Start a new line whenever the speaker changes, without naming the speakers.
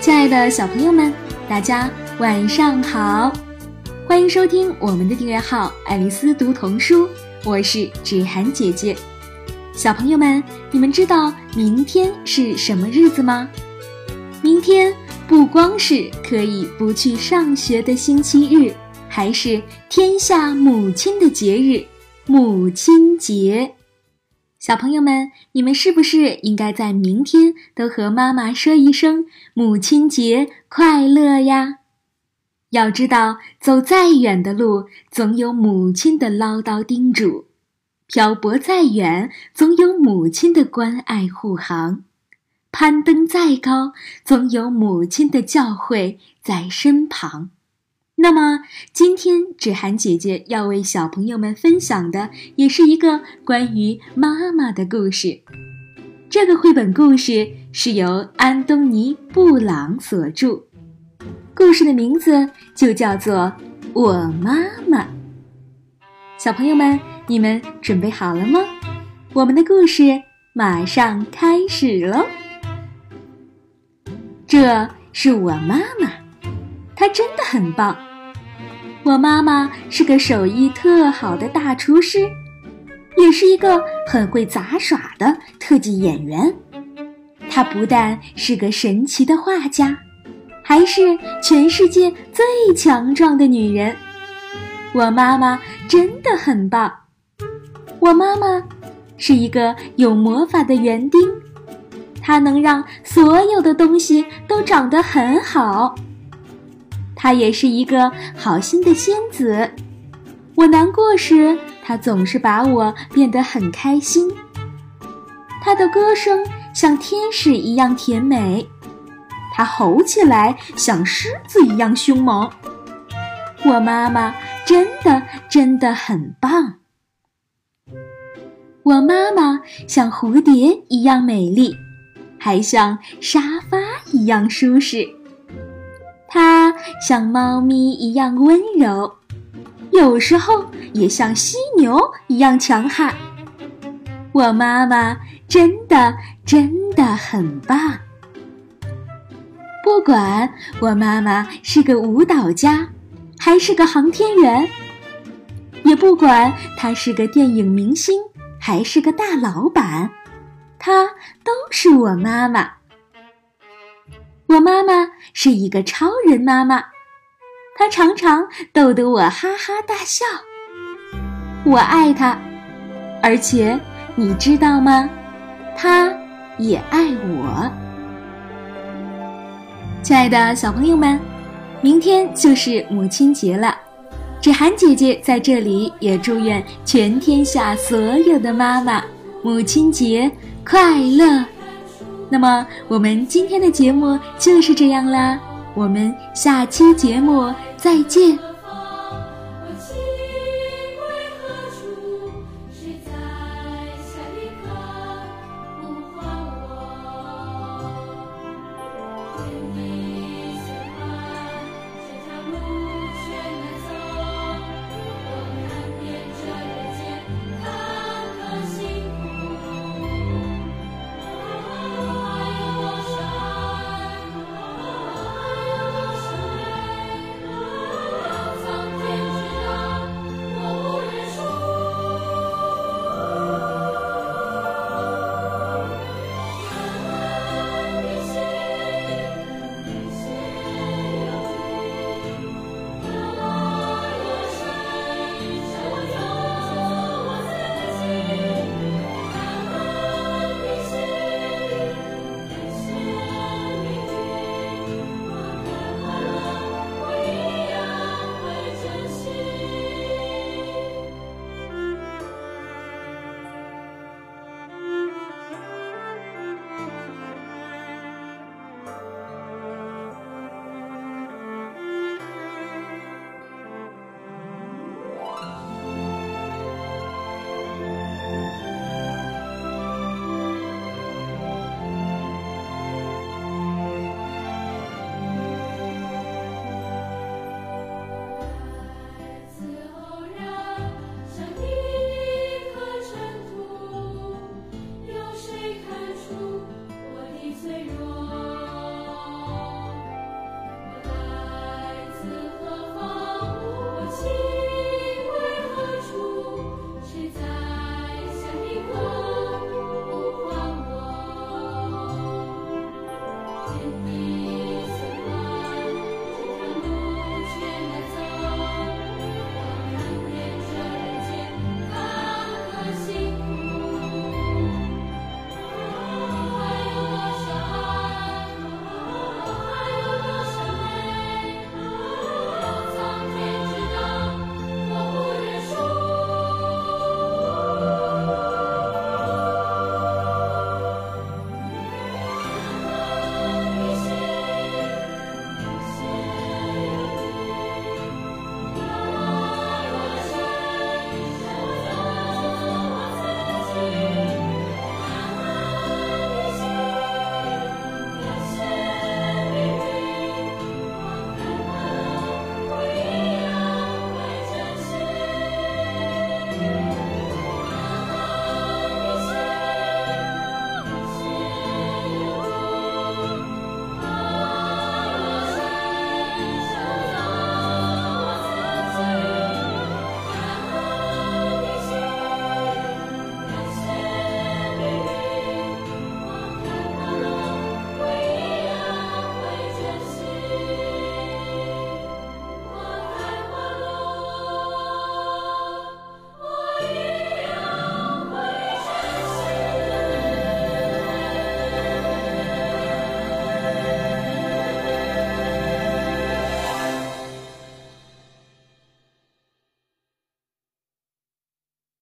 亲爱的小朋友们，大家晚上好！欢迎收听我们的订阅号“爱丽丝读童书”，我是芷涵姐姐。小朋友们，你们知道明天是什么日子吗？明天不光是可以不去上学的星期日，还是天下母亲的节日——母亲节。小朋友们，你们是不是应该在明天都和妈妈说一声“母亲节快乐”呀？要知道，走再远的路，总有母亲的唠叨叮嘱；漂泊再远，总有母亲的关爱护航；攀登再高，总有母亲的教诲在身旁。那么，今天芷涵姐姐要为小朋友们分享的，也是一个关于妈妈的故事。这个绘本故事是由安东尼·布朗所著，故事的名字就叫做《我妈妈》。小朋友们，你们准备好了吗？我们的故事马上开始喽！这是我妈妈，她真的很棒。我妈妈是个手艺特好的大厨师，也是一个很会杂耍的特技演员。她不但是个神奇的画家，还是全世界最强壮的女人。我妈妈真的很棒。我妈妈是一个有魔法的园丁，她能让所有的东西都长得很好。她也是一个好心的仙子，我难过时，她总是把我变得很开心。她的歌声像天使一样甜美，她吼起来像狮子一样凶猛。我妈妈真的真的很棒。我妈妈像蝴蝶一样美丽，还像沙发一样舒适。它像猫咪一样温柔，有时候也像犀牛一样强悍。我妈妈真的真的很棒。不管我妈妈是个舞蹈家，还是个航天员，也不管她是个电影明星，还是个大老板，她都是我妈妈。我妈妈是一个超人妈妈，她常常逗得我哈哈大笑。我爱她，而且你知道吗？她也爱我。亲爱的小朋友们，明天就是母亲节了，芷涵姐姐在这里也祝愿全天下所有的妈妈母亲节快乐。那么，我们今天的节目就是这样啦，我们下期节目再见。